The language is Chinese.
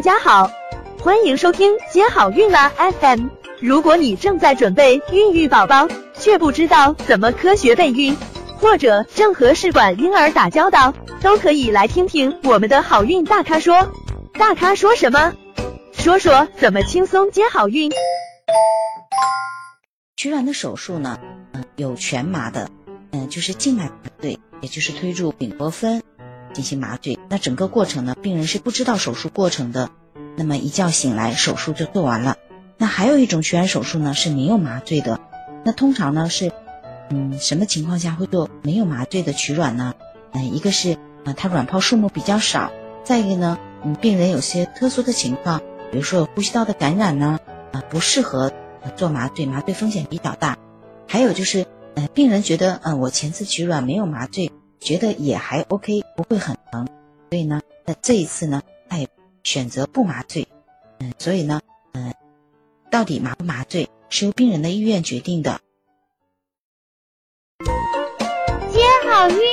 大家好，欢迎收听接好运啦 FM。如果你正在准备孕育宝宝，却不知道怎么科学备孕，或者正和试管婴儿打交道，都可以来听听我们的好运大咖说。大咖说什么？说说怎么轻松接好运。取卵的手术呢，嗯，有全麻的，嗯，就是静脉麻醉，也就是推入丙泊酚进行麻醉。那整个过程呢，病人是不知道手术过程的，那么一觉醒来，手术就做完了。那还有一种取卵手术呢，是没有麻醉的。那通常呢是，嗯，什么情况下会做没有麻醉的取卵呢？嗯，一个是啊，它卵泡数目比较少；再一个呢，嗯，病人有些特殊的情况。比如说呼吸道的感染呢，啊不适合做麻醉，麻醉风险比较大。还有就是，呃，病人觉得，嗯，我前次取卵没有麻醉，觉得也还 OK，不会很疼，所以呢，那这一次呢，他也选择不麻醉。嗯，所以呢，嗯，到底麻不麻醉是由病人的意愿决定的。接好运。